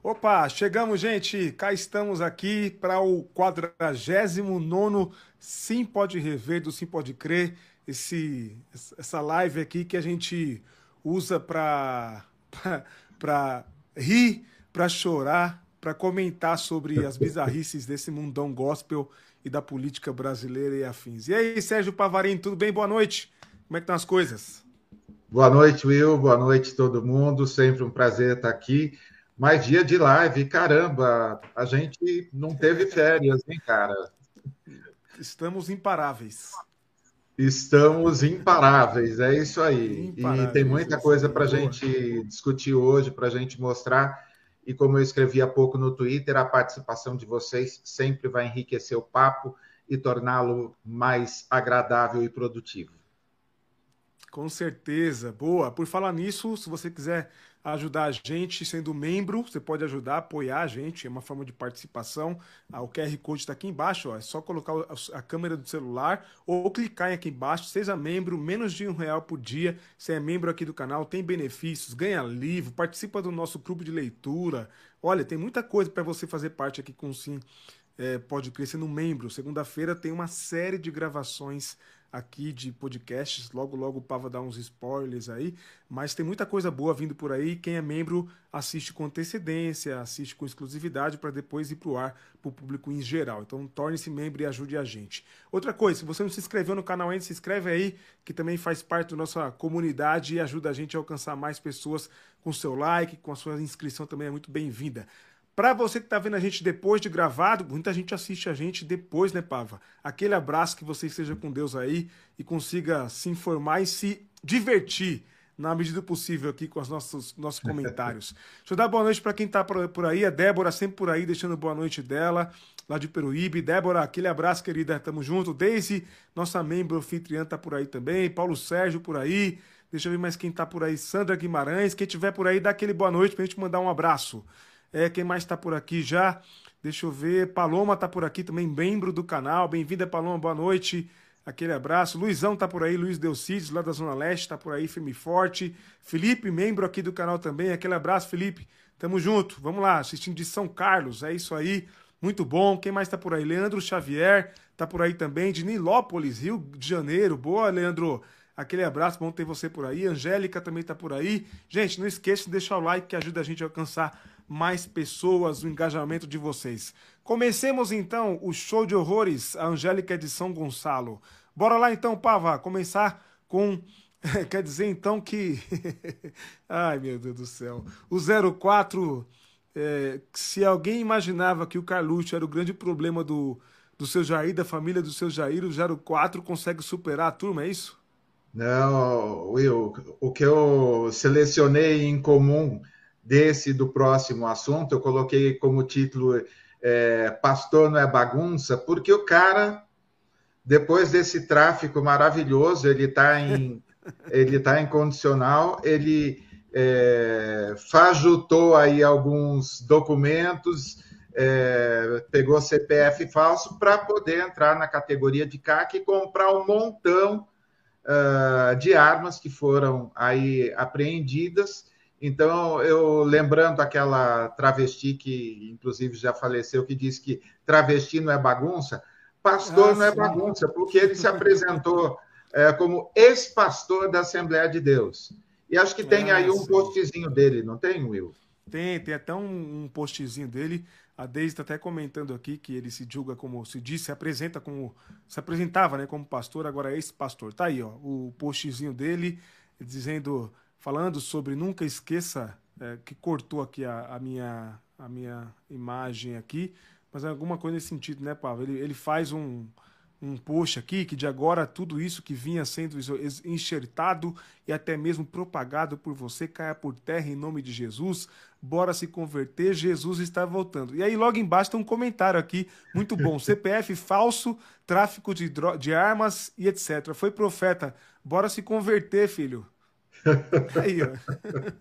Opa, chegamos, gente. Cá estamos aqui para o 49 Sim Pode Rever do Sim Pode Crer. Esse, essa live aqui que a gente usa para rir, para chorar, para comentar sobre as bizarrices desse mundão gospel e da política brasileira e afins. E aí, Sérgio Pavarim, tudo bem? Boa noite. Como é que estão as coisas? Boa noite, Will. Boa noite, todo mundo. Sempre um prazer estar aqui. Mais dia de live, caramba, a gente não teve férias, hein, cara? Estamos imparáveis. Estamos imparáveis, é isso aí. Imparáveis, e tem muita coisa para a gente discutir hoje, para a gente mostrar. E como eu escrevi há pouco no Twitter, a participação de vocês sempre vai enriquecer o papo e torná-lo mais agradável e produtivo. Com certeza. Boa. Por falar nisso, se você quiser ajudar a gente sendo membro, você pode ajudar, apoiar a gente, é uma forma de participação. Ah, o QR Code está aqui embaixo, ó, é só colocar a câmera do celular ou clicar aqui embaixo, seja membro, menos de um real por dia. Você é membro aqui do canal, tem benefícios, ganha livro, participa do nosso grupo de leitura. Olha, tem muita coisa para você fazer parte aqui com o Sim. É, pode crescer no membro. Segunda-feira tem uma série de gravações aqui de podcasts. Logo, logo o Pava dá uns spoilers aí. Mas tem muita coisa boa vindo por aí. Quem é membro assiste com antecedência, assiste com exclusividade para depois ir para o ar para o público em geral. Então torne-se membro e ajude a gente. Outra coisa, se você não se inscreveu no canal ainda, se inscreve aí, que também faz parte da nossa comunidade e ajuda a gente a alcançar mais pessoas com seu like, com a sua inscrição também é muito bem-vinda. Para você que está vendo a gente depois de gravado, muita gente assiste a gente depois, né, Pava? Aquele abraço, que você esteja com Deus aí e consiga se informar e se divertir na medida possível aqui com os nossos, nossos comentários. Deixa eu dar boa noite para quem está por aí, a Débora sempre por aí, deixando boa noite dela, lá de Peruíbe. Débora, aquele abraço, querida, tamo junto. Daisy, nossa membro anfitriã, tá por aí também. Paulo Sérgio por aí. Deixa eu ver mais quem tá por aí. Sandra Guimarães. Quem tiver por aí, dá aquele boa noite pra gente mandar um abraço. É, quem mais está por aqui já? Deixa eu ver. Paloma está por aqui também, membro do canal. Bem-vinda, Paloma, boa noite. Aquele abraço. Luizão tá por aí, Luiz Delcides, lá da Zona Leste, tá por aí, firme forte. Felipe, membro aqui do canal também. Aquele abraço, Felipe. Tamo junto. Vamos lá, assistindo de São Carlos. É isso aí. Muito bom. Quem mais tá por aí? Leandro Xavier tá por aí também, de Nilópolis, Rio de Janeiro. Boa, Leandro. Aquele abraço, bom ter você por aí. Angélica também tá por aí. Gente, não esqueça de deixar o like que ajuda a gente a alcançar mais pessoas, o engajamento de vocês. Comecemos então o show de horrores, a Angélica de São Gonçalo. Bora lá então, Pava, começar com. Quer dizer então que. Ai meu Deus do céu. O 04. É, se alguém imaginava que o Carluxo era o grande problema do, do seu Jair, da família do seu Jair, o 04 consegue superar a turma, é isso? Não, Will, o que eu selecionei em comum desse do próximo assunto, eu coloquei como título é, Pastor não é bagunça, porque o cara, depois desse tráfico maravilhoso, ele está em, ele tá em condicional, ele é, fajutou aí alguns documentos, é, pegou CPF falso para poder entrar na categoria de CAC e comprar um montão uh, de armas que foram aí apreendidas então, eu lembrando aquela travesti que, inclusive, já faleceu, que disse que travesti não é bagunça, pastor ah, não é bagunça, porque ele se apresentou é, como ex-pastor da Assembleia de Deus. E acho que tem ah, aí um sim. postzinho dele, não tem, Will? Tem, tem até um, um postzinho dele. A Deise está até comentando aqui que ele se julga como, se diz, se apresenta como, se apresentava né, como pastor, agora é ex-pastor. Tá aí, ó, o postzinho dele dizendo falando sobre nunca esqueça é, que cortou aqui a, a, minha a minha imagem aqui, mas é alguma coisa nesse sentido, né, Pablo? Ele, ele faz um, um post aqui que de agora tudo isso que vinha sendo enxertado e até mesmo propagado por você caia por terra em nome de Jesus. Bora se converter, Jesus está voltando. E aí logo embaixo tem um comentário aqui, muito bom. CPF falso, tráfico de, de armas e etc. Foi profeta. Bora se converter, filho. Aí, ó.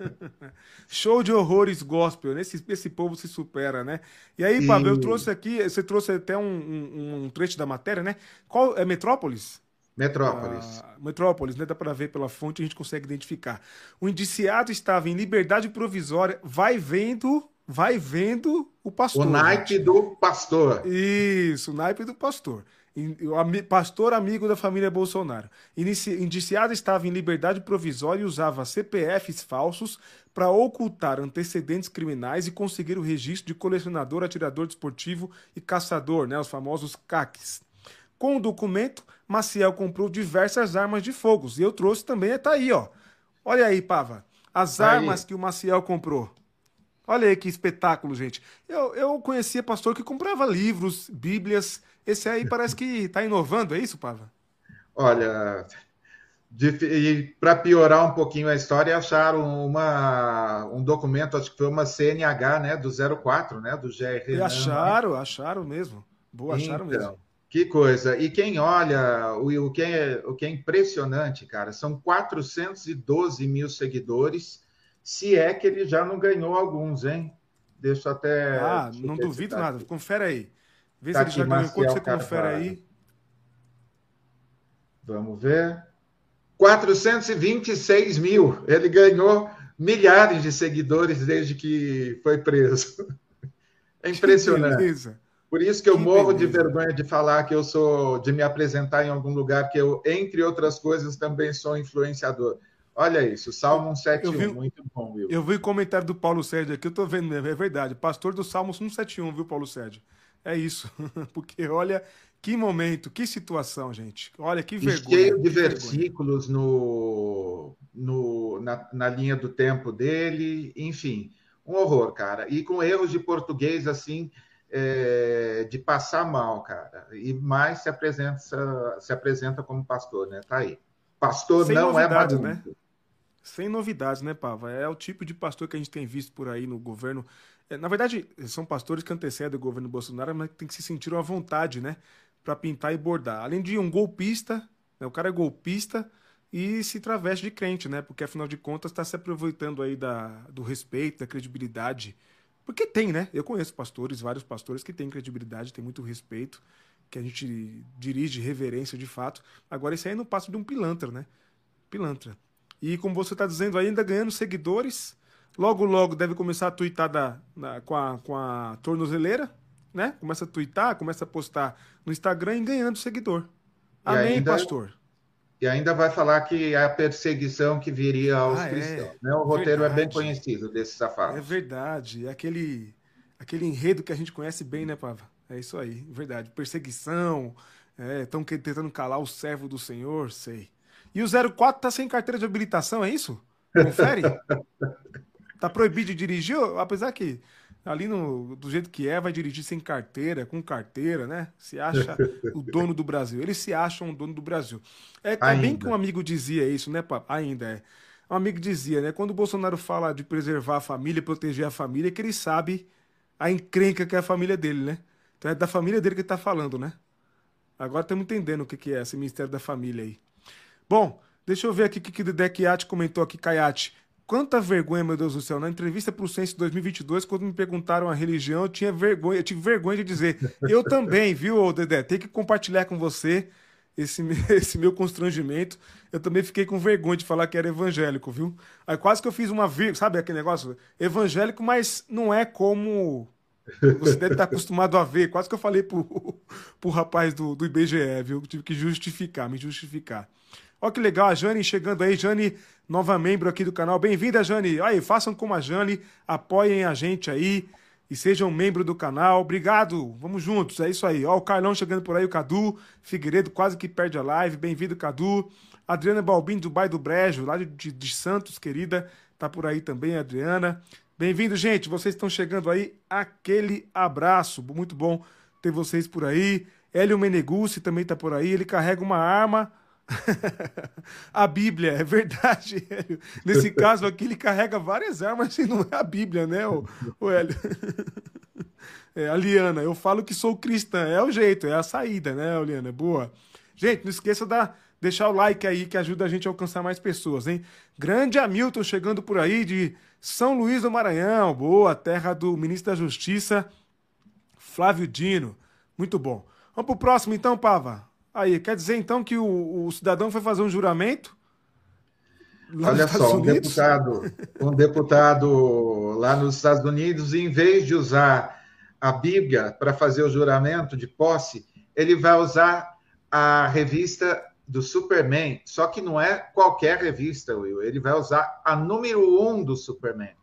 Show de horrores gospel, né? Esse, esse povo se supera, né? E aí. Pablo, eu trouxe aqui, você trouxe até um, um, um, trecho da matéria, né? Qual é Metrópolis? Metrópolis. Ah, Metrópolis, né? Dá para ver pela fonte, a gente consegue identificar. O indiciado estava em liberdade provisória, vai vendo, vai vendo o pastor. O naipe gente. do pastor. Isso, o naipe do pastor. O pastor amigo da família Bolsonaro. Indiciado estava em liberdade provisória e usava CPFs falsos para ocultar antecedentes criminais e conseguir o registro de colecionador, atirador desportivo e caçador, né, os famosos CACs. Com o documento, Maciel comprou diversas armas de fogo. E eu trouxe também, está aí, ó. Olha aí, Pava. As aí. armas que o Maciel comprou. Olha aí que espetáculo, gente. Eu, eu conhecia pastor que comprava livros, bíblias. Esse aí parece que está inovando, é isso, Pava? Olha, para piorar um pouquinho a história, acharam uma, um documento, acho que foi uma CNH, né, do 04, né, do GR. E acharam, acharam mesmo. Boa, acharam então, mesmo. Que coisa. E quem olha, o, o, que é, o que é impressionante, cara, são 412 mil seguidores se é que ele já não ganhou alguns, hein? Deixa até. Ah, não duvido tá nada. Aqui. Confere aí. Vê tá se ele já ganhou. Quanto você confere aí? Vamos ver. 426 mil. Ele ganhou milhares de seguidores desde que foi preso. É impressionante. Por isso que eu que morro beleza. de vergonha de falar que eu sou, de me apresentar em algum lugar, que eu, entre outras coisas, também sou influenciador. Olha isso, Salmo 171, vi, muito bom, Will. Eu vi o comentário do Paulo Sérgio aqui, eu tô vendo mesmo, é verdade. Pastor do Salmo 171, viu, Paulo Sérgio? É isso. Porque olha que momento, que situação, gente. Olha que vergonha. cheio de versículos no, no, na, na linha do tempo dele, enfim, um horror, cara. E com erros de português, assim, é, de passar mal, cara. E mais se apresenta, se apresenta como pastor, né? Tá aí. Pastor Sem não é bagunça. Né? Sem novidades, né, Pava? É o tipo de pastor que a gente tem visto por aí no governo. É, na verdade, são pastores que antecedem o governo Bolsonaro, mas tem que se sentir à vontade, né? Para pintar e bordar. Além de um golpista, né, o cara é golpista e se traveste de crente, né? Porque afinal de contas está se aproveitando aí da, do respeito, da credibilidade. Porque tem, né? Eu conheço pastores, vários pastores que têm credibilidade, têm muito respeito, que a gente dirige reverência de fato. Agora, isso aí não passa de um pilantra, né? Pilantra. E como você está dizendo, ainda ganhando seguidores. Logo, logo deve começar a twittar da, da, com, a, com a tornozeleira, né? Começa a twittar, começa a postar no Instagram e ganhando seguidor. Amém, ainda, pastor. E ainda vai falar que é a perseguição que viria aos ah, é. cristãos. É. Né? O roteiro verdade. é bem conhecido desse safado. É verdade. É aquele, aquele enredo que a gente conhece bem, né, Pava? É isso aí, verdade. Perseguição, estão é, tentando calar o servo do Senhor, sei. E o 04 tá sem carteira de habilitação, é isso? Confere? tá proibido de dirigir, apesar que ali no, do jeito que é, vai dirigir sem carteira, com carteira, né? Se acha o dono do Brasil. Eles se acham o dono do Brasil. É, é bem que um amigo dizia isso, né, papo? Ainda é. Um amigo dizia, né? Quando o Bolsonaro fala de preservar a família, proteger a família, é que ele sabe a encrenca que é a família dele, né? Então é da família dele que ele tá falando, né? Agora estamos entendendo o que, que é esse Ministério da Família aí. Bom, deixa eu ver aqui o que o Dekiat comentou aqui, Kayati. Quanta vergonha, meu Deus do céu. Na entrevista para o Censo 2022, quando me perguntaram a religião, eu tinha vergonha, eu tive vergonha de dizer. Eu também, viu, Dedé? Tem que compartilhar com você esse, esse meu constrangimento. Eu também fiquei com vergonha de falar que era evangélico, viu? Aí quase que eu fiz uma vírgula, sabe aquele negócio? Evangélico, mas não é como você deve estar acostumado a ver. Quase que eu falei pro, pro rapaz do, do IBGE, viu? Tive que justificar, me justificar. Olha que legal, a Jane chegando aí. Jane, nova membro aqui do canal. Bem-vinda, Jane. Aí, façam como a Jane, apoiem a gente aí e sejam membro do canal. Obrigado, vamos juntos, é isso aí. Ó, o Carlão chegando por aí, o Cadu Figueiredo quase que perde a live. Bem-vindo, Cadu. Adriana Balbim, do Bairro do Brejo, lá de, de, Santos, querida. Tá por aí também, Adriana. Bem-vindo, gente. Vocês estão chegando aí. Aquele abraço. Muito bom ter vocês por aí. Hélio Meneguzzi também está por aí. Ele carrega uma arma. a Bíblia, é verdade, Hélio. Nesse caso aqui, ele carrega várias armas e não é a Bíblia, né, o, o Hélio? É, a Liana, eu falo que sou cristã. É o jeito, é a saída, né, Liana? Boa. Gente, não esqueça da deixar o like aí que ajuda a gente a alcançar mais pessoas, hein? Grande Hamilton chegando por aí de são Luís do Maranhão, boa, terra do ministro da Justiça, Flávio Dino. Muito bom. Vamos pro próximo então, Pava. Aí, quer dizer então que o, o cidadão foi fazer um juramento? Olha só, um deputado, um deputado lá nos Estados Unidos, em vez de usar a Bíblia para fazer o juramento de posse, ele vai usar a revista do Superman, só que não é qualquer revista, Will. Ele vai usar a número um do Superman.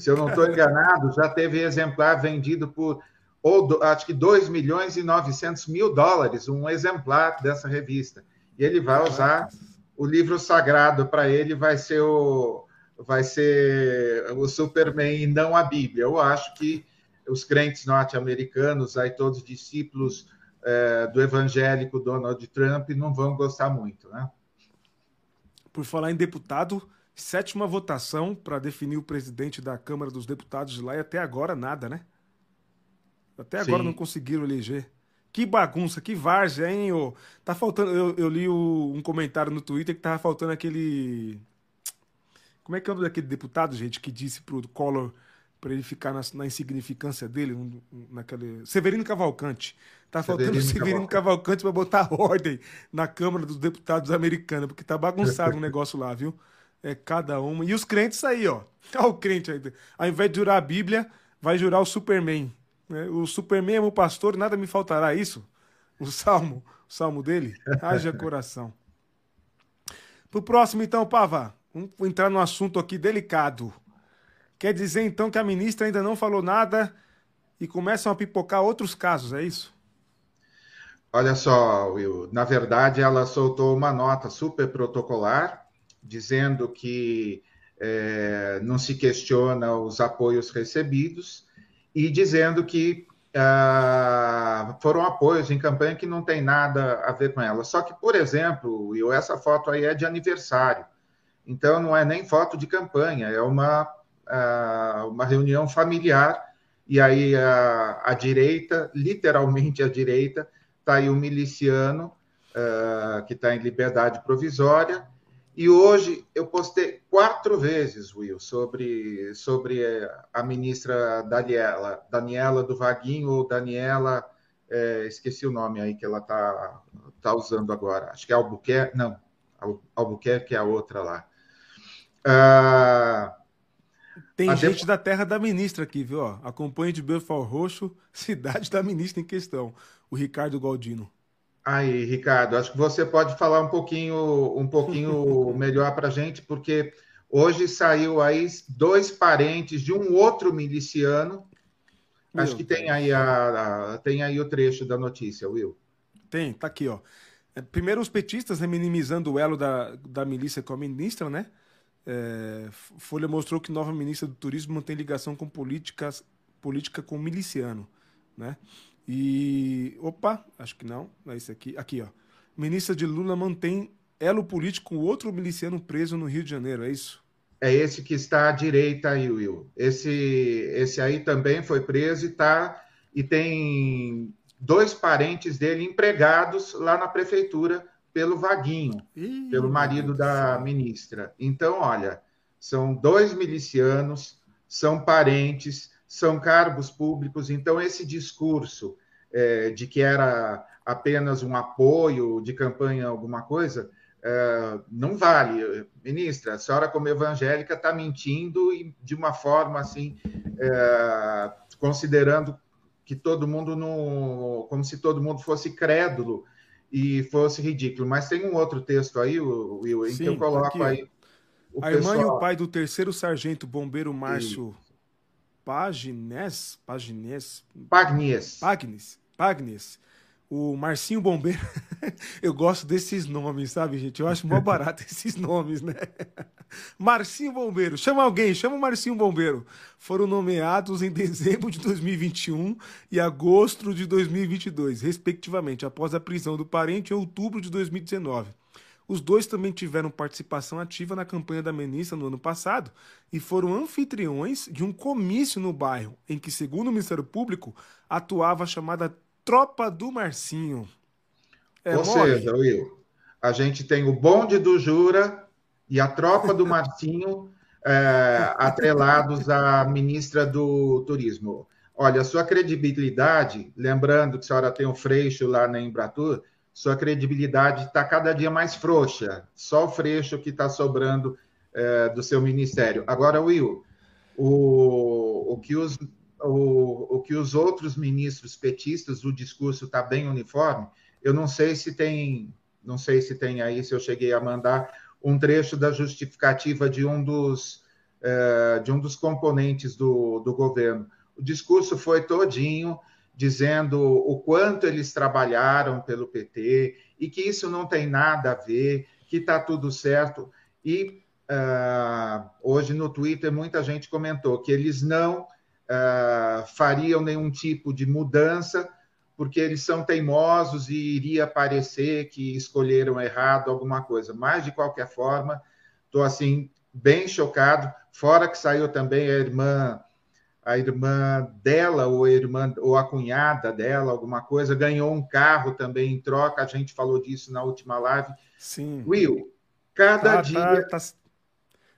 Se eu não estou enganado, já teve exemplar vendido por, ou, acho que 2 milhões e 900 mil dólares, um exemplar dessa revista. E ele vai usar o livro sagrado para ele, vai ser o, vai ser o Superman e não a Bíblia. Eu acho que os crentes norte-americanos, aí todos os discípulos é, do evangélico Donald Trump não vão gostar muito, né? Por falar em deputado, sétima votação para definir o presidente da Câmara dos Deputados de lá e até agora nada, né? Até agora Sim. não conseguiram eleger. Que bagunça, que várzea, hein? Ô? Tá faltando. Eu, eu li o, um comentário no Twitter que tava faltando aquele. Como é que é o nome daquele deputado, gente, que disse pro Collor para ele ficar na, na, insignificância dele, naquele. Severino Cavalcante. Tá faltando Severino, Severino Cavalcante para botar ordem na Câmara dos Deputados americana, porque tá bagunçado o negócio lá, viu? É cada uma. E os crentes aí, ó. Olha o crente aí. Ao invés de jurar a Bíblia, vai jurar o Superman. Né? O Superman é meu pastor, nada me faltará. Isso? O salmo, o salmo dele? Haja coração. Pro próximo, então, Pava. Vamos entrar num assunto aqui delicado. Quer dizer, então, que a ministra ainda não falou nada e começam a pipocar outros casos, é isso? Olha só, Will, na verdade ela soltou uma nota super protocolar, dizendo que é, não se questiona os apoios recebidos e dizendo que ah, foram apoios em campanha que não tem nada a ver com ela. Só que, por exemplo, Will, essa foto aí é de aniversário, então não é nem foto de campanha, é uma, ah, uma reunião familiar, e aí a, a direita, literalmente a direita, está aí o miliciano, uh, que está em liberdade provisória. E hoje eu postei quatro vezes, Will, sobre, sobre a ministra Daniela, Daniela do Vaguinho, ou Daniela, é, esqueci o nome aí que ela está tá usando agora. Acho que é Albuquerque, não, Albuquerque é a outra lá. Uh, tem gente da terra da ministra aqui, viu? Acompanhe de Belfort Roxo, cidade da ministra em questão, o Ricardo Galdino. Aí, Ricardo, acho que você pode falar um pouquinho, um pouquinho melhor para a gente, porque hoje saiu aí dois parentes de um outro miliciano. Acho que tem aí, a, a, tem aí o trecho da notícia, Will. Tem, tá aqui, ó. É, primeiro, os petistas né, minimizando o elo da, da milícia com a ministra, né? É, Folha mostrou que nova ministra do Turismo mantém ligação com políticas, política com miliciano, né? E opa, acho que não, é isso aqui, aqui ó. Ministra de Lula mantém elo político com outro miliciano preso no Rio de Janeiro, é isso? É esse que está à direita aí, Will. Esse, esse aí também foi preso e tá e tem dois parentes dele empregados lá na prefeitura pelo Vaguinho, Ih, pelo marido da ministra. Então, olha, são dois milicianos, são parentes, são cargos públicos. Então, esse discurso é, de que era apenas um apoio de campanha, alguma coisa, é, não vale. Ministra, a senhora, como evangélica, está mentindo e de uma forma assim, é, considerando que todo mundo não. como se todo mundo fosse crédulo e fosse ridículo. Mas tem um outro texto aí, Will, em Sim, que eu coloco aqui, aí. a pessoal... irmã e o pai do terceiro sargento bombeiro Márcio Pagnes, Pagnes, Pagnes, Pagnes, Pagnes, o Marcinho Bombeiro. eu gosto desses nomes, sabe, gente? Eu acho mó barato esses nomes, né? Marcinho Bombeiro. Chama alguém, chama o Marcinho Bombeiro. Foram nomeados em dezembro de 2021 e agosto de 2022, respectivamente, após a prisão do parente em outubro de 2019. Os dois também tiveram participação ativa na campanha da ministra no ano passado e foram anfitriões de um comício no bairro, em que, segundo o Ministério Público, atuava a chamada Tropa do Marcinho. É Ou seja, Will, a gente tem o bonde do Jura e a tropa do Marcinho é, atrelados à ministra do Turismo. Olha, sua credibilidade, lembrando que a senhora tem o Freixo lá na Embratur, sua credibilidade está cada dia mais frouxa. Só o Freixo que está sobrando é, do seu ministério. Agora, Will, o, o, que os, o, o que os outros ministros petistas, o discurso está bem uniforme. Eu não sei se tem, não sei se tem aí, se eu cheguei a mandar um trecho da justificativa de um dos, é, de um dos componentes do, do governo. O discurso foi todinho dizendo o quanto eles trabalharam pelo PT e que isso não tem nada a ver, que está tudo certo. E uh, hoje no Twitter muita gente comentou que eles não uh, fariam nenhum tipo de mudança porque eles são teimosos e iria parecer que escolheram errado alguma coisa. Mas de qualquer forma, estou assim bem chocado. Fora que saiu também a irmã a irmã dela ou a irmã ou a cunhada dela, alguma coisa, ganhou um carro também em troca. A gente falou disso na última live. Sim. Will, cada tá, dia. Tá, tá...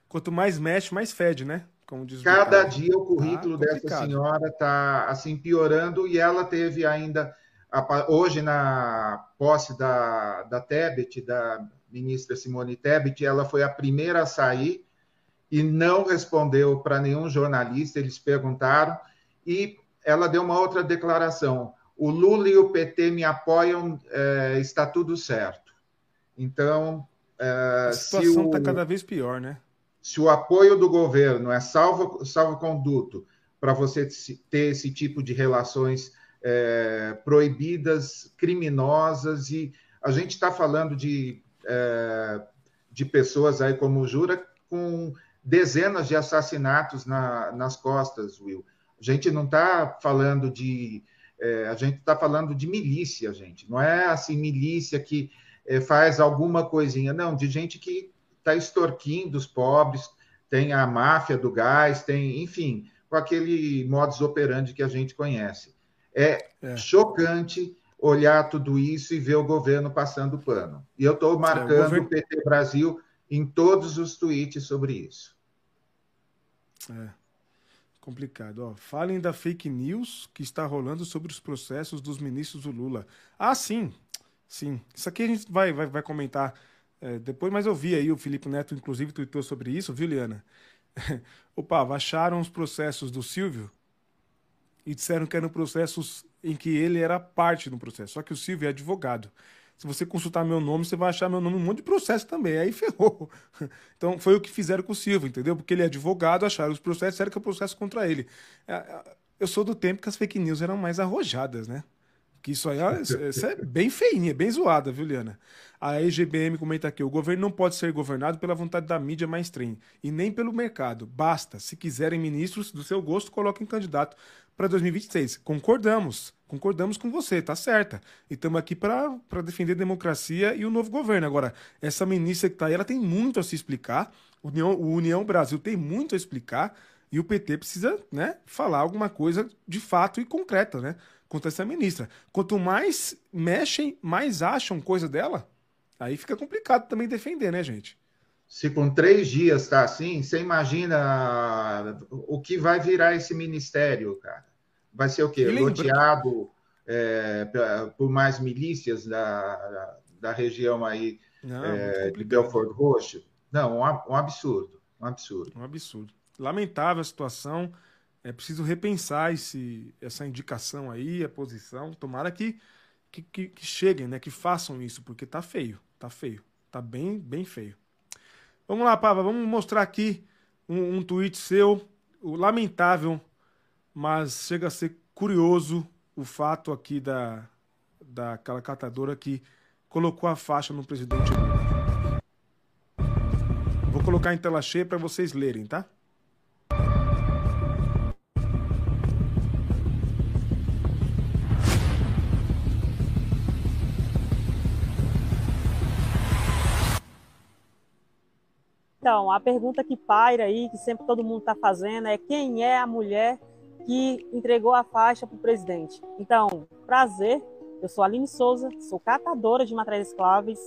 Quanto mais mexe, mais fede, né? Como diz cada o dia o currículo tá dessa senhora está assim piorando e ela teve ainda hoje na posse da, da Tebet, da ministra Simone Tebet, ela foi a primeira a sair e não respondeu para nenhum jornalista, eles perguntaram, e ela deu uma outra declaração: o Lula e o PT me apoiam, é, está tudo certo. Então. É, a situação está cada vez pior, né? Se o apoio do governo é salvo, salvo conduto para você ter esse tipo de relações é, proibidas, criminosas, e a gente está falando de, de pessoas aí como o Jura com dezenas de assassinatos na, nas costas, Will. A gente não está falando de. É, a gente está falando de milícia, gente. Não é assim, milícia que é, faz alguma coisinha, não, de gente que está extorquindo os pobres, tem a máfia do gás, tem, enfim, com aquele modus operandi que a gente conhece. É, é. chocante olhar tudo isso e ver o governo passando pano. E eu estou marcando é, o, governo... o PT Brasil em todos os tweets sobre isso. É. Complicado. Ó, falem da fake news que está rolando sobre os processos dos ministros do Lula. Ah, sim. Sim. Isso aqui a gente vai, vai, vai comentar é, depois, mas eu vi aí, o Felipe Neto, inclusive, tweetou sobre isso, viu, Liana? Opa, acharam os processos do Silvio e disseram que eram processos em que ele era parte do processo. Só que o Silvio é advogado. Se você consultar meu nome, você vai achar meu nome um monte de processo também. Aí ferrou. Então foi o que fizeram com o Silva, entendeu? Porque ele é advogado, acharam os processos, era que é processo contra ele. É, é, eu sou do tempo que as fake news eram mais arrojadas, né? Que isso aí isso é bem feinha, bem zoada, viu, Liana? A EGBM comenta aqui: o governo não pode ser governado pela vontade da mídia mainstream e nem pelo mercado. Basta, se quiserem ministros do seu gosto, coloquem candidato para 2026. Concordamos, concordamos com você, tá certa. E estamos aqui para defender a democracia e o novo governo. Agora, essa ministra que está aí, ela tem muito a se explicar. O União, o União Brasil tem muito a explicar. E o PT precisa né, falar alguma coisa de fato e concreta né, contra essa ministra. Quanto mais mexem, mais acham coisa dela, aí fica complicado também defender, né, gente? Se com três dias está assim, você imagina o que vai virar esse ministério, cara? Vai ser o quê? Loteado é, por mais milícias da, da região aí Não, é, de Belfort Roxo? Não, um, absurdo. Um absurdo. Um absurdo. Lamentável a situação. É preciso repensar esse, essa indicação aí, a posição. Tomara que, que, que, que cheguem, né? Que façam isso, porque tá feio. Tá feio. Tá bem, bem feio. Vamos lá, Pava, vamos mostrar aqui um, um tweet seu, o lamentável, mas chega a ser curioso o fato aqui da daquela catadora que colocou a faixa no presidente Lula. Vou colocar em tela cheia para vocês lerem, tá? Então, a pergunta que paira aí, que sempre todo mundo está fazendo, é quem é a mulher que entregou a faixa para o presidente? Então, prazer, eu sou Aline Souza, sou catadora de materiais escláveis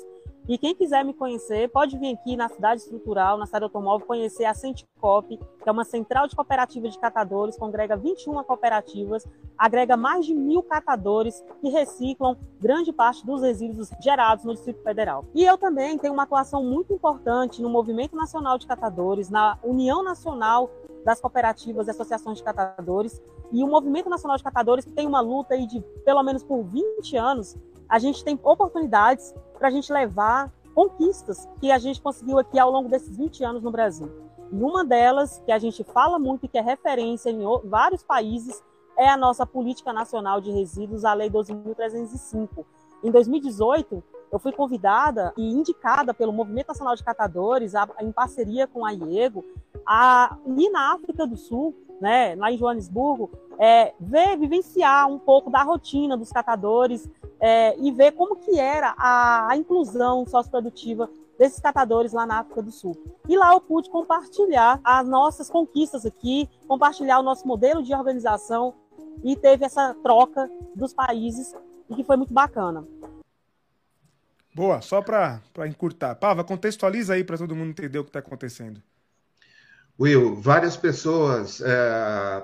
E quem quiser me conhecer, pode vir aqui na cidade estrutural, na cidade automóvel, conhecer a Centicop, que é uma central de cooperativa de catadores, congrega 21 cooperativas, agrega mais de mil catadores que reciclam grande parte dos resíduos gerados no Distrito Federal. E eu também tenho uma atuação muito importante no Movimento Nacional de Catadores, na União Nacional das Cooperativas e Associações de Catadores, e o Movimento Nacional de Catadores, que tem uma luta aí de pelo menos por 20 anos, a gente tem oportunidades para a gente levar conquistas que a gente conseguiu aqui ao longo desses 20 anos no Brasil. E uma delas, que a gente fala muito e que é referência em vários países, é a nossa Política Nacional de Resíduos, a Lei 12.305. Em 2018, eu fui convidada e indicada pelo Movimento Nacional de Catadores, a, em parceria com a IEGO, a ir na África do Sul, né, lá em Joanesburgo, é, ver, vivenciar um pouco da rotina dos catadores é, e ver como que era a, a inclusão socioprodutiva desses catadores lá na África do Sul. E lá eu pude compartilhar as nossas conquistas aqui, compartilhar o nosso modelo de organização e teve essa troca dos países e que foi muito bacana. Boa, só para encurtar. Pava, contextualiza aí para todo mundo entender o que está acontecendo. Will, várias pessoas, é,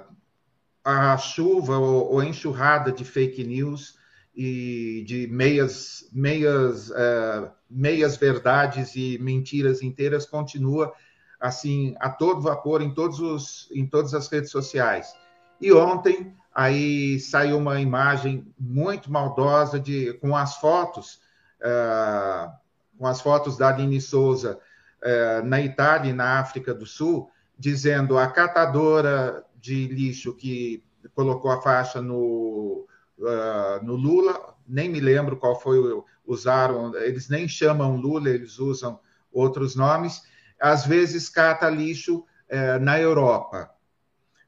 a chuva ou, ou enxurrada de fake news e de meias, meias, uh, meias verdades e mentiras inteiras continua assim a todo vapor em todos os em todas as redes sociais. E ontem aí saiu uma imagem muito maldosa de com as fotos uh, com as fotos da Aline Souza uh, na Itália e na África do Sul, dizendo a catadora de lixo que colocou a faixa no uh, no Lula, nem me lembro qual foi o usaram, eles nem chamam Lula, eles usam outros nomes. Às vezes cata lixo uh, na Europa,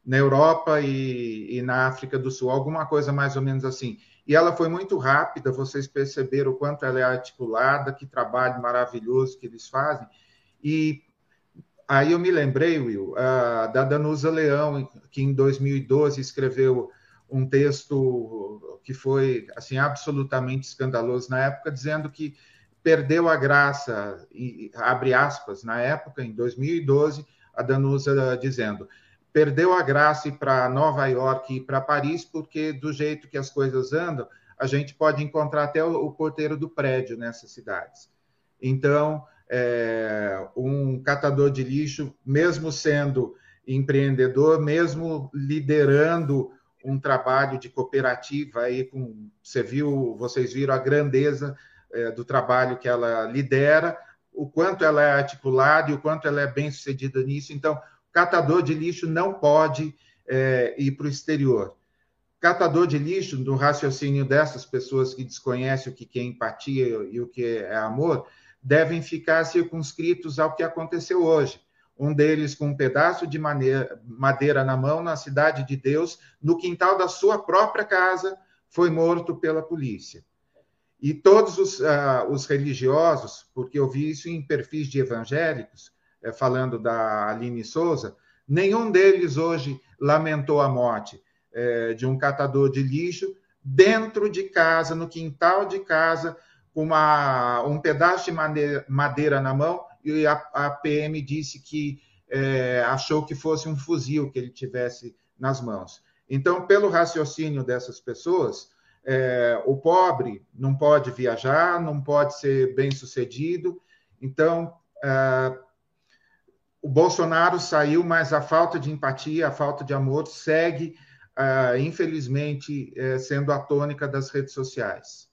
na Europa e, e, na África do Sul, alguma coisa mais ou menos assim. E ela foi muito rápida, vocês perceberam o quanto ela é articulada, que trabalho maravilhoso que eles fazem. E aí eu me lembrei, Will, da Danusa Leão, que em 2012 escreveu um texto que foi assim absolutamente escandaloso na época, dizendo que perdeu a graça, e, abre aspas, na época, em 2012, a Danusa dizendo, perdeu a graça para Nova York e para Paris, porque do jeito que as coisas andam, a gente pode encontrar até o, o porteiro do prédio nessas cidades. Então, é, um catador de lixo, mesmo sendo empreendedor, mesmo liderando um trabalho de cooperativa aí com você viu, vocês viram a grandeza é, do trabalho que ela lidera, o quanto ela é articulada e o quanto ela é bem sucedida nisso. Então, catador de lixo não pode é, ir para o exterior. Catador de lixo, no raciocínio dessas pessoas que desconhecem o que é empatia e o que é amor, devem ficar circunscritos ao que aconteceu hoje um deles com um pedaço de madeira na mão, na cidade de Deus, no quintal da sua própria casa, foi morto pela polícia. E todos os, uh, os religiosos, porque eu vi isso em perfis de evangélicos, é, falando da Aline Souza, nenhum deles hoje lamentou a morte é, de um catador de lixo dentro de casa, no quintal de casa, uma, um pedaço de madeira, madeira na mão e a, a PM disse que é, achou que fosse um fuzil que ele tivesse nas mãos. Então, pelo raciocínio dessas pessoas, é, o pobre não pode viajar, não pode ser bem sucedido. Então, é, o Bolsonaro saiu, mas a falta de empatia, a falta de amor segue, é, infelizmente, é, sendo a tônica das redes sociais.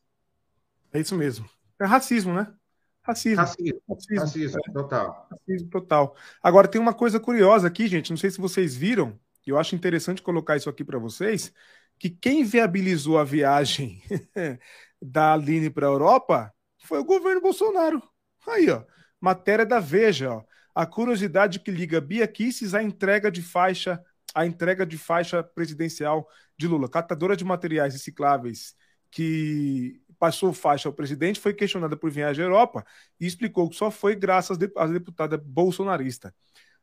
É isso mesmo. É racismo, né? Racismo. Racismo, racismo, racismo é. total. Racismo total. Agora, tem uma coisa curiosa aqui, gente. Não sei se vocês viram, eu acho interessante colocar isso aqui para vocês, que quem viabilizou a viagem da Aline para a Europa foi o governo Bolsonaro. Aí, ó. Matéria da Veja, ó. A curiosidade que liga Bia Kisses à entrega de faixa, à entrega de faixa presidencial de Lula. Catadora de materiais recicláveis que passou faixa ao presidente, foi questionada por viagem à Europa e explicou que só foi graças à deputada bolsonarista.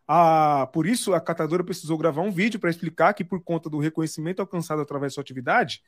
Ah, por isso, a catadora precisou gravar um vídeo para explicar que, por conta do reconhecimento alcançado através da sua atividade,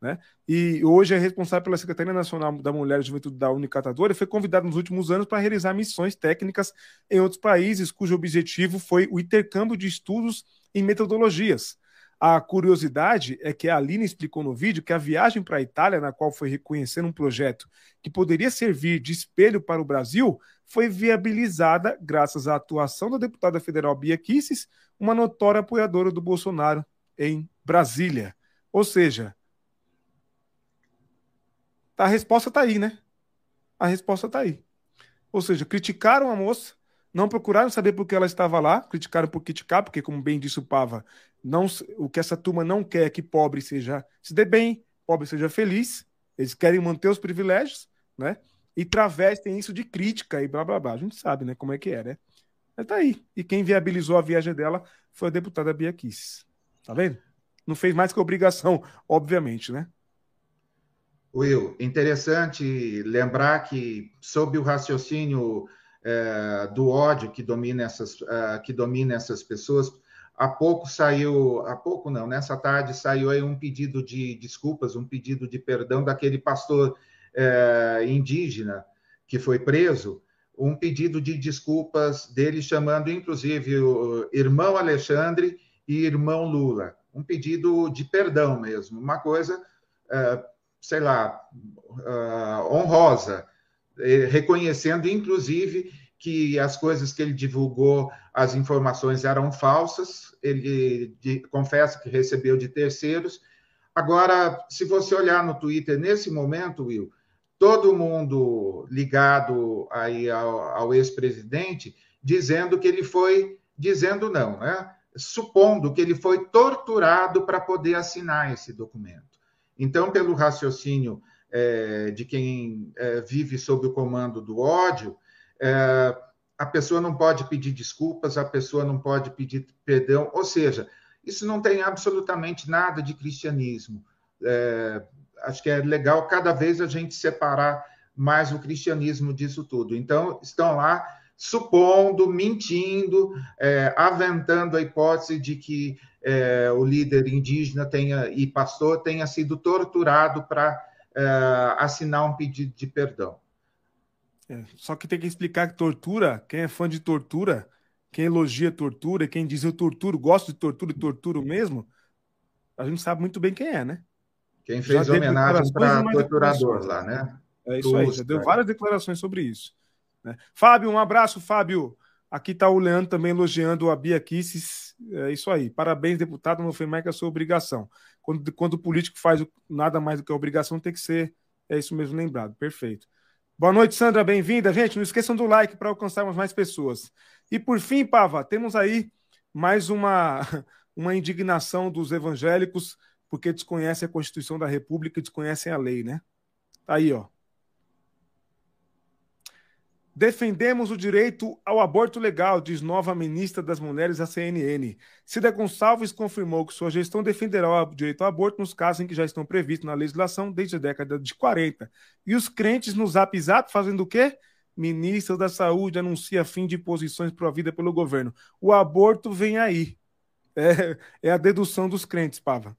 né? E hoje é responsável pela Secretaria Nacional da Mulher e Juventude da Unicatadora e foi convidado nos últimos anos para realizar missões técnicas em outros países, cujo objetivo foi o intercâmbio de estudos e metodologias. A curiosidade é que a Aline explicou no vídeo que a viagem para a Itália, na qual foi reconhecer um projeto que poderia servir de espelho para o Brasil, foi viabilizada graças à atuação da deputada federal Bia Kicis, uma notória apoiadora do Bolsonaro em Brasília. Ou seja, a resposta está aí, né? A resposta está aí. Ou seja, criticaram a moça, não procuraram saber por que ela estava lá, criticaram por criticar, porque, como bem disse o Pava, não, o que essa turma não quer é que pobre seja se dê bem, pobre seja feliz, eles querem manter os privilégios, né? E travestem isso de crítica e blá blá blá. A gente sabe, né, como é que é, né? Mas tá aí. E quem viabilizou a viagem dela foi a deputada Bia Kiss. Tá vendo? Não fez mais que obrigação, obviamente, né? Will, interessante lembrar que, sob o raciocínio é, do ódio que domina, essas, é, que domina essas pessoas, há pouco saiu, há pouco não, nessa tarde saiu aí um pedido de desculpas, um pedido de perdão daquele pastor é, indígena que foi preso, um pedido de desculpas dele chamando inclusive o irmão Alexandre e irmão Lula, um pedido de perdão mesmo, uma coisa sei lá, uh, honrosa, eh, reconhecendo, inclusive, que as coisas que ele divulgou, as informações eram falsas, ele de, confessa que recebeu de terceiros. Agora, se você olhar no Twitter nesse momento, Will, todo mundo ligado aí ao, ao ex-presidente dizendo que ele foi, dizendo não, né? Supondo que ele foi torturado para poder assinar esse documento. Então, pelo raciocínio é, de quem é, vive sob o comando do ódio, é, a pessoa não pode pedir desculpas, a pessoa não pode pedir perdão, ou seja, isso não tem absolutamente nada de cristianismo. É, acho que é legal cada vez a gente separar mais o cristianismo disso tudo. Então, estão lá supondo, mentindo, é, aventando a hipótese de que é, o líder indígena tenha e pastor tenha sido torturado para é, assinar um pedido de perdão. É, só que tem que explicar que tortura, quem é fã de tortura, quem elogia tortura, quem diz eu torturo, gosto de tortura e torturo mesmo, a gente sabe muito bem quem é, né? Quem fez homenagem para torturador lá, né? É isso aí, já deu várias declarações sobre isso. Né? Fábio, um abraço, Fábio. Aqui está o Leandro também elogiando a Bia Kisses. É isso aí. Parabéns, deputado. Não foi mais que a sua obrigação. Quando, quando o político faz nada mais do que a obrigação, tem que ser. É isso mesmo lembrado. Perfeito. Boa noite, Sandra. Bem-vinda. Gente, não esqueçam do like para alcançarmos mais pessoas. E por fim, Pava, temos aí mais uma, uma indignação dos evangélicos porque desconhecem a Constituição da República e desconhecem a lei, né? Tá aí, ó. Defendemos o direito ao aborto legal, diz nova ministra das Mulheres à CNN. Cida Gonçalves confirmou que sua gestão defenderá o direito ao aborto nos casos em que já estão previstos na legislação desde a década de 40. E os crentes no Zap Zap fazendo o quê? Ministra da Saúde anuncia fim de posições provida pelo governo. O aborto vem aí. É, é a dedução dos crentes, Pava.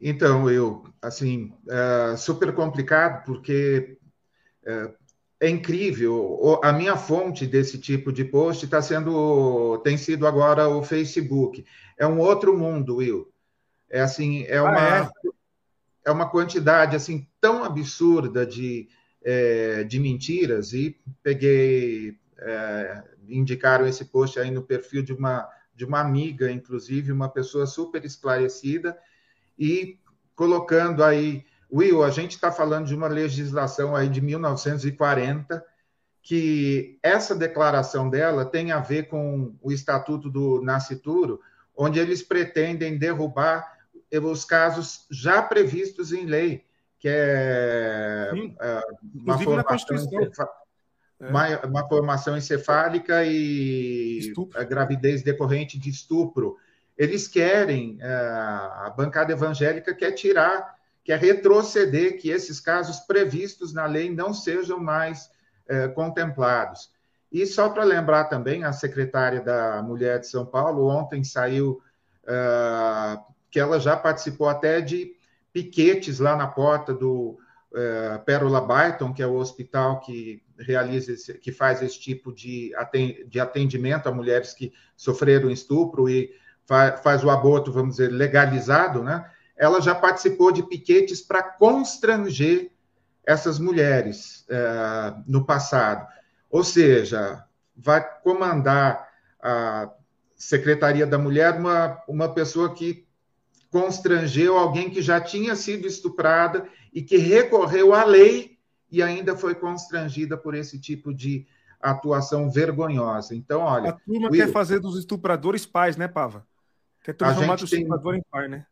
Então, eu, assim, é super complicado, porque é, é incrível. A minha fonte desse tipo de post está sendo, tem sido agora o Facebook. É um outro mundo, Will. É assim, é uma, ah, é? é? uma quantidade assim tão absurda de, é, de mentiras. E peguei, é, indicaram esse post aí no perfil de uma de uma amiga, inclusive uma pessoa super esclarecida e colocando aí Will, a gente está falando de uma legislação aí de 1940 que essa declaração dela tem a ver com o Estatuto do Nascituro, onde eles pretendem derrubar os casos já previstos em lei, que é, Sim, é, uma, formação é. uma, formação encefálica e estupro. gravidez decorrente de estupro. Eles querem, é, a bancada evangélica quer tirar que é retroceder, que esses casos previstos na lei não sejam mais é, contemplados. E só para lembrar também, a secretária da Mulher de São Paulo ontem saiu uh, que ela já participou até de piquetes lá na porta do é, Pérola Byton, que é o hospital que realiza, esse, que faz esse tipo de atendimento a mulheres que sofreram estupro e faz o aborto, vamos dizer, legalizado, né? Ela já participou de piquetes para constranger essas mulheres é, no passado. Ou seja, vai comandar a Secretaria da Mulher uma, uma pessoa que constrangeu alguém que já tinha sido estuprada e que recorreu à lei e ainda foi constrangida por esse tipo de atuação vergonhosa. Então, olha. A turma Will, quer fazer dos estupradores pais, né, Pava? Quer transformar do estuprador tem... em pai, né?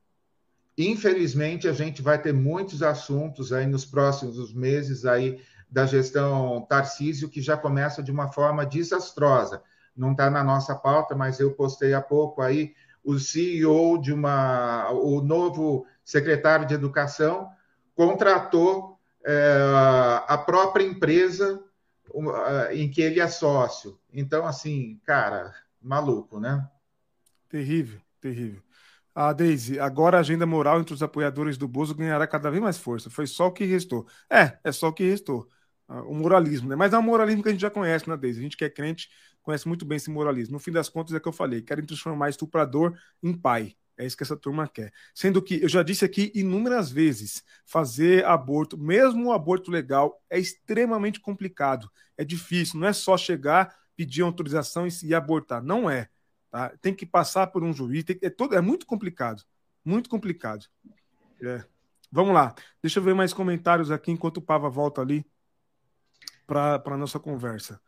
Infelizmente, a gente vai ter muitos assuntos aí nos próximos meses aí da gestão Tarcísio que já começa de uma forma desastrosa. Não está na nossa pauta, mas eu postei há pouco aí o CEO de uma, o novo secretário de Educação contratou é, a própria empresa em que ele é sócio. Então, assim, cara, maluco, né? Terrível, terrível. Ah, Deise, agora a agenda moral entre os apoiadores do Bozo ganhará cada vez mais força. Foi só o que restou. É, é só o que restou. Ah, o moralismo, né? Mas é um moralismo que a gente já conhece, né, Deise? A gente que é crente conhece muito bem esse moralismo. No fim das contas, é que eu falei: querem transformar estuprador em pai. É isso que essa turma quer. Sendo que, eu já disse aqui inúmeras vezes, fazer aborto, mesmo o aborto legal, é extremamente complicado. É difícil. Não é só chegar, pedir autorização e abortar. Não é. Tá? Tem que passar por um juiz. Tem, é, todo, é muito complicado. Muito complicado. É. Vamos lá. Deixa eu ver mais comentários aqui enquanto o Pava volta ali para a nossa conversa.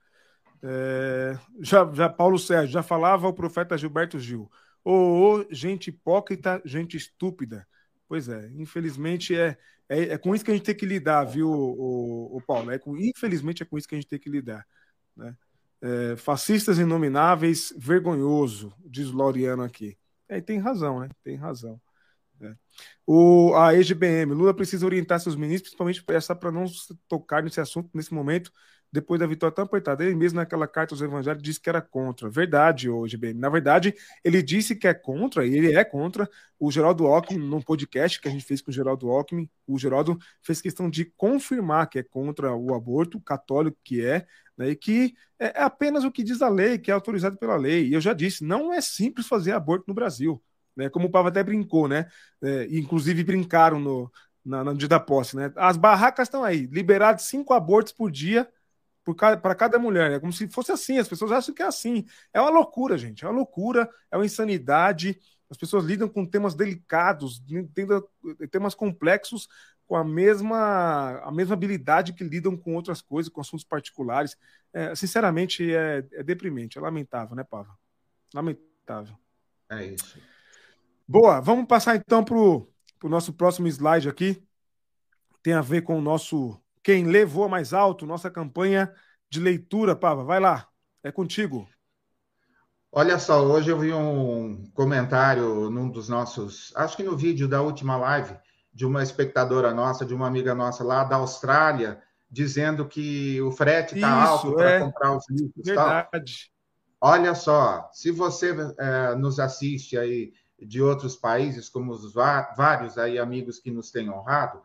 É, já, já Paulo Sérgio já falava o profeta Gilberto Gil. Ô, oh, oh, gente hipócrita, gente estúpida. Pois é, infelizmente é, é, é, com isso que a gente tem que lidar, viu, o, o Paulo? É com, infelizmente é com isso que a gente tem que lidar. Né? É, fascistas inomináveis, vergonhoso, diz Laureano aqui. É, tem razão, né? Tem razão. É. O, a EGBM, Lula precisa orientar seus ministros, principalmente essa para não tocar nesse assunto nesse momento, depois da vitória tão apertada. Ele mesmo naquela carta aos evangélicos disse que era contra. Verdade, hoje, bem. Na verdade, ele disse que é contra, e ele é contra. O Geraldo Alckmin, num podcast que a gente fez com o Geraldo Alckmin, o Geraldo fez questão de confirmar que é contra o aborto, católico que é, né, e que é apenas o que diz a lei, que é autorizado pela lei. E eu já disse, não é simples fazer aborto no Brasil. Né, como o Pava até brincou, né? É, inclusive brincaram no, na, no dia da posse, né? As barracas estão aí, liberados cinco abortos por dia para cada mulher. É como se fosse assim, as pessoas acham que é assim. É uma loucura, gente. É uma loucura, é uma insanidade. As pessoas lidam com temas delicados, temas complexos, com a mesma, a mesma habilidade que lidam com outras coisas, com assuntos particulares. É, sinceramente, é, é deprimente, é lamentável, né, Pava? Lamentável. É isso. Boa, vamos passar então para o nosso próximo slide aqui. Tem a ver com o nosso quem levou mais alto, nossa campanha de leitura, Pava. Vai lá, é contigo. Olha só, hoje eu vi um comentário num dos nossos, acho que no vídeo da última live, de uma espectadora nossa, de uma amiga nossa lá da Austrália, dizendo que o frete está alto para é. comprar os livros. Verdade. Tal. Olha só, se você é, nos assiste aí de outros países, como os vários aí amigos que nos têm honrado,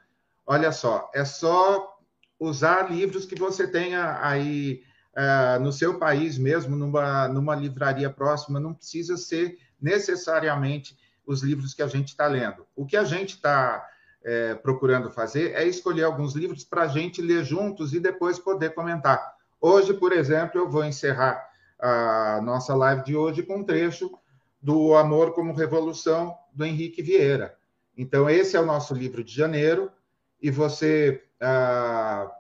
olha só, é só usar livros que você tenha aí uh, no seu país mesmo, numa, numa livraria próxima, não precisa ser necessariamente os livros que a gente está lendo. O que a gente está é, procurando fazer é escolher alguns livros para a gente ler juntos e depois poder comentar. Hoje, por exemplo, eu vou encerrar a nossa live de hoje com um trecho do Amor como Revolução, do Henrique Vieira. Então, esse é o nosso livro de janeiro, e você ah,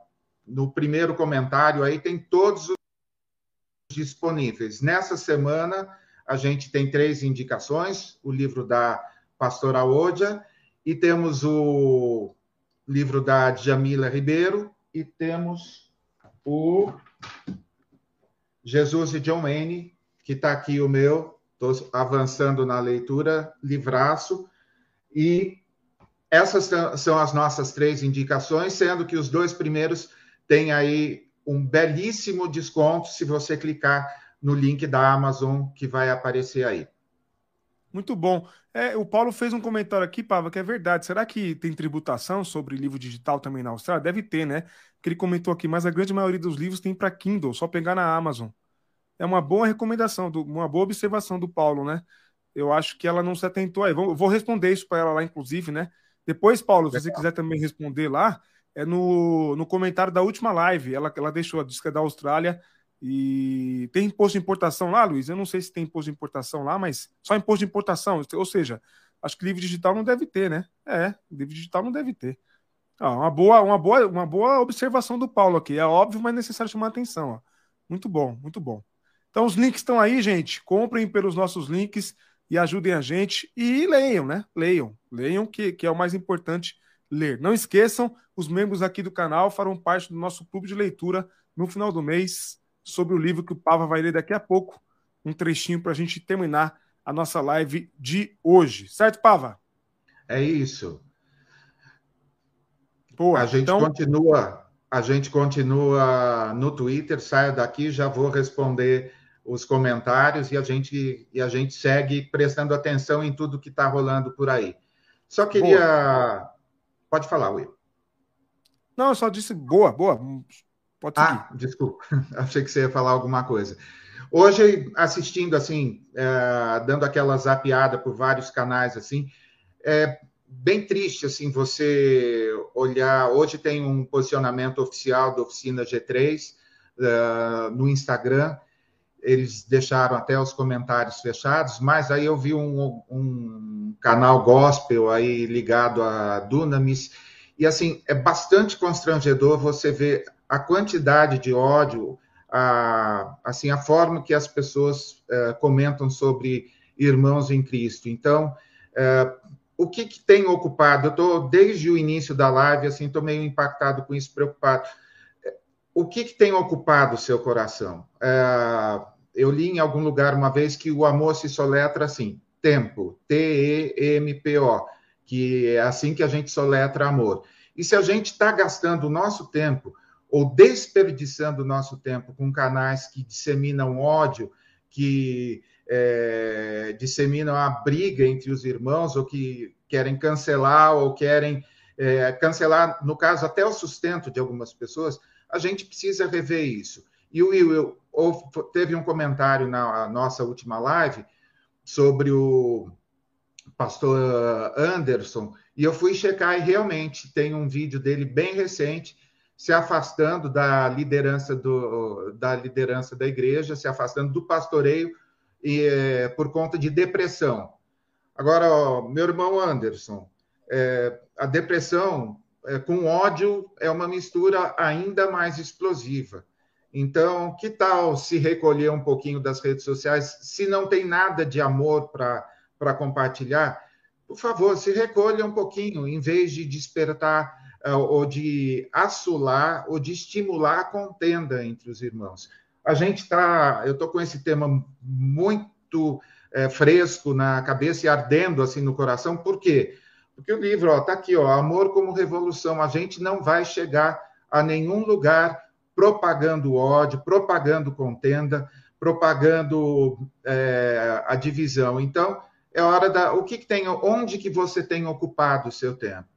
no primeiro comentário aí tem todos os disponíveis. Nessa semana a gente tem três indicações: o livro da Pastora Odia e temos o livro da Djamila Ribeiro e temos o Jesus e John Wayne, que está aqui o meu, estou avançando na leitura, livraço, e essas são as nossas três indicações, sendo que os dois primeiros têm aí um belíssimo desconto se você clicar no link da Amazon que vai aparecer aí. Muito bom. É, o Paulo fez um comentário aqui, Pava, que é verdade. Será que tem tributação sobre livro digital também na Austrália? Deve ter, né? Que ele comentou aqui, mas a grande maioria dos livros tem para Kindle, só pegar na Amazon. É uma boa recomendação, uma boa observação do Paulo, né? Eu acho que ela não se atentou aí. Vou, vou responder isso para ela lá, inclusive, né? Depois, Paulo, se você quiser também responder lá, é no, no comentário da última live. Ela, ela deixou a disca da Austrália e tem imposto de importação lá, Luiz? Eu não sei se tem imposto de importação lá, mas só imposto de importação. Ou seja, acho que livro digital não deve ter, né? É, livro digital não deve ter. Ah, uma, boa, uma, boa, uma boa observação do Paulo aqui. É óbvio, mas é necessário chamar atenção. Ó. Muito bom, muito bom. Então, os links estão aí, gente. Comprem pelos nossos links e ajudem a gente. E leiam, né? Leiam. Leiam, que, que é o mais importante ler. Não esqueçam, os membros aqui do canal farão parte do nosso clube de leitura no final do mês sobre o livro que o Pava vai ler daqui a pouco, um trechinho para a gente terminar a nossa live de hoje. Certo, Pava? É isso. Boa, a gente então... continua, a gente continua no Twitter, saio daqui, já vou responder os comentários e a gente e a gente segue prestando atenção em tudo que está rolando por aí. Só queria, boa. pode falar, Will. Não, eu só disse boa, boa. Pode seguir. Ah, desculpa. Achei que você ia falar alguma coisa. Hoje, assistindo, assim, é, dando aquela zapiada por vários canais, assim, é bem triste, assim, você olhar... Hoje tem um posicionamento oficial da Oficina G3 é, no Instagram, eles deixaram até os comentários fechados, mas aí eu vi um, um canal gospel aí ligado a Dunamis, e assim, é bastante constrangedor você ver a quantidade de ódio, a, assim, a forma que as pessoas é, comentam sobre irmãos em Cristo. Então, é, o que, que, tem ocupado? Eu estou, desde o início da live, assim, estou meio impactado com isso, preocupado. O que, que tem ocupado o seu coração? É, eu li em algum lugar uma vez que o amor se soletra assim, tempo, T-E-M-P-O, que é assim que a gente soletra amor. E se a gente está gastando o nosso tempo ou desperdiçando o nosso tempo com canais que disseminam ódio, que é, disseminam a briga entre os irmãos, ou que querem cancelar, ou querem é, cancelar, no caso, até o sustento de algumas pessoas, a gente precisa rever isso. E o Will teve um comentário na nossa última live sobre o pastor Anderson, e eu fui checar e realmente tem um vídeo dele bem recente se afastando da liderança do, da liderança da igreja, se afastando do pastoreio e é, por conta de depressão. Agora, ó, meu irmão Anderson, é, a depressão é, com ódio é uma mistura ainda mais explosiva. Então, que tal se recolher um pouquinho das redes sociais? Se não tem nada de amor para compartilhar, por favor, se recolha um pouquinho, em vez de despertar é, ou de assolar ou de estimular a contenda entre os irmãos. A gente está, eu estou com esse tema muito é, fresco na cabeça e ardendo assim no coração, por quê? Porque o livro está aqui, ó, Amor como Revolução. A gente não vai chegar a nenhum lugar propagando ódio, propagando contenda, propagando é, a divisão. Então, é hora da. O que, que tem, onde que você tem ocupado o seu tempo?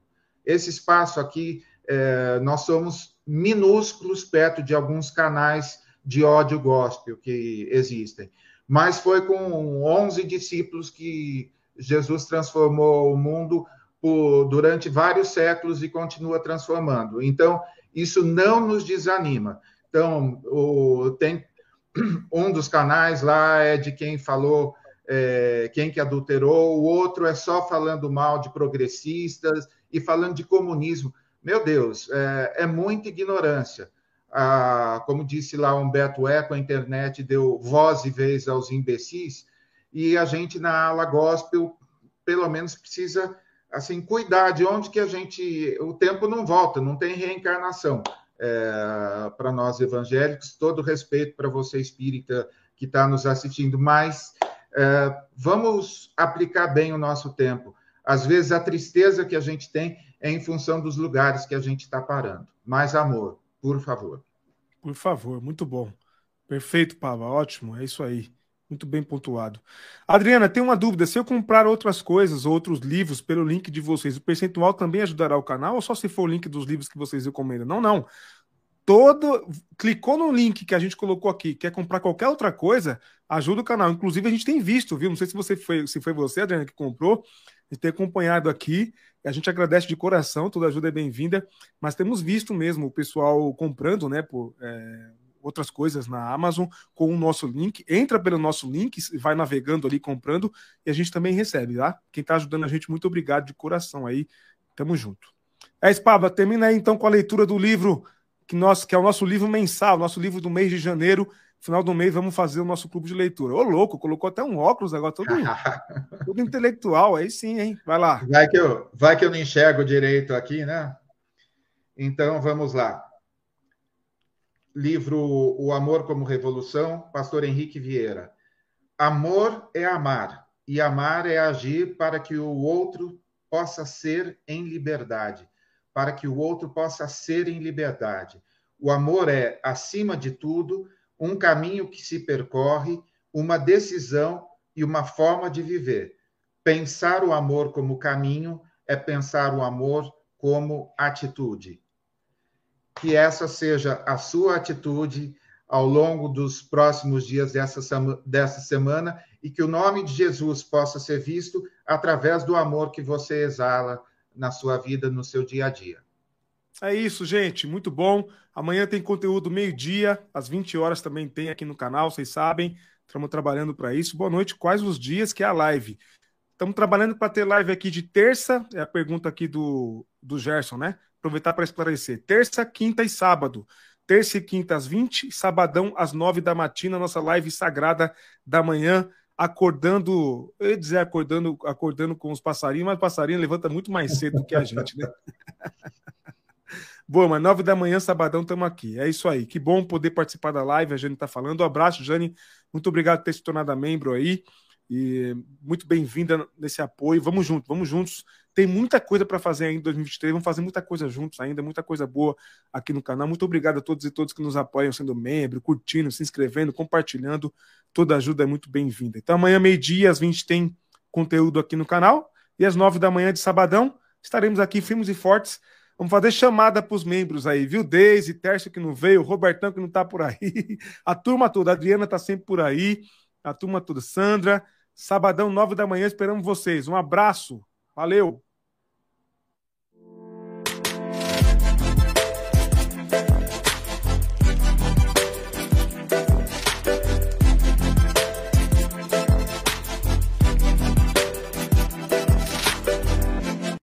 Esse espaço aqui, é, nós somos minúsculos perto de alguns canais de ódio gospel que existem. Mas foi com 11 discípulos que Jesus transformou o mundo por, durante vários séculos e continua transformando. Então, isso não nos desanima. Então, o, tem um dos canais lá é de quem falou é, quem que adulterou, o outro é só falando mal de progressistas e falando de comunismo. Meu Deus, é, é muita ignorância. Ah, como disse lá Humberto Eco, a internet deu voz e vez aos imbecis, e a gente na ala gospel, pelo menos, precisa assim cuidar de onde que a gente. O tempo não volta, não tem reencarnação. É, para nós evangélicos, todo respeito para você espírita que está nos assistindo, mas é, vamos aplicar bem o nosso tempo. Às vezes a tristeza que a gente tem é em função dos lugares que a gente está parando. Mais amor, por favor. Por favor, muito bom. Perfeito, Pava, ótimo, é isso aí. Muito bem pontuado. Adriana, tem uma dúvida. Se eu comprar outras coisas, outros livros pelo link de vocês, o percentual também ajudará o canal ou só se for o link dos livros que vocês recomendam? Não, não. Todo. Clicou no link que a gente colocou aqui, quer comprar qualquer outra coisa, ajuda o canal. Inclusive, a gente tem visto, viu? Não sei se você foi, se foi você, Adriana, que comprou, gente tem acompanhado aqui. A gente agradece de coração, toda ajuda é bem-vinda, mas temos visto mesmo o pessoal comprando, né? Por, é outras coisas na Amazon com o nosso link. Entra pelo nosso link, vai navegando ali, comprando, e a gente também recebe, tá? Quem está ajudando a gente, muito obrigado de coração aí. Tamo junto. É, Spava, termina aí então com a leitura do livro que, nós, que é o nosso livro mensal, nosso livro do mês de janeiro. Final do mês vamos fazer o nosso clube de leitura. Ô, louco, colocou até um óculos agora, todo, todo intelectual. Aí sim, hein? Vai lá. Vai que, eu, vai que eu não enxergo direito aqui, né? Então vamos lá livro O Amor como Revolução, pastor Henrique Vieira. Amor é amar, e amar é agir para que o outro possa ser em liberdade, para que o outro possa ser em liberdade. O amor é, acima de tudo, um caminho que se percorre, uma decisão e uma forma de viver. Pensar o amor como caminho é pensar o amor como atitude que essa seja a sua atitude ao longo dos próximos dias dessa, dessa semana e que o nome de Jesus possa ser visto através do amor que você exala na sua vida, no seu dia a dia. É isso, gente. Muito bom. Amanhã tem conteúdo meio-dia, às 20 horas também tem aqui no canal, vocês sabem. Estamos trabalhando para isso. Boa noite. Quais os dias que é a live? Estamos trabalhando para ter live aqui de terça. É a pergunta aqui do, do Gerson, né? Aproveitar para esclarecer. Terça, quinta e sábado. Terça e quinta às 20, sabadão às 9 da matina, nossa live sagrada da manhã, acordando, eu ia dizer acordando, acordando com os passarinhos, mas passarinho levanta muito mais cedo do que a gente, né? Boa, mas 9 da manhã, sabadão, estamos aqui. É isso aí. Que bom poder participar da live. A Jane está falando. Um abraço, Jane. Muito obrigado por ter se tornado membro aí. E muito bem-vinda nesse apoio. Vamos juntos, vamos juntos tem muita coisa para fazer ainda em 2023. Vamos fazer muita coisa juntos ainda, muita coisa boa aqui no canal. Muito obrigado a todos e todas que nos apoiam sendo membro, curtindo, se inscrevendo, compartilhando. Toda ajuda é muito bem-vinda. Então, amanhã, meio-dia, às 20 tem conteúdo aqui no canal. E às 9 da manhã de sabadão, estaremos aqui firmes e fortes. Vamos fazer chamada para os membros aí, viu? Deise, Tércio que não veio, Robertão que não está por aí, a turma toda, a Adriana está sempre por aí, a turma toda, Sandra. Sabadão, 9 da manhã, esperamos vocês. Um abraço, valeu!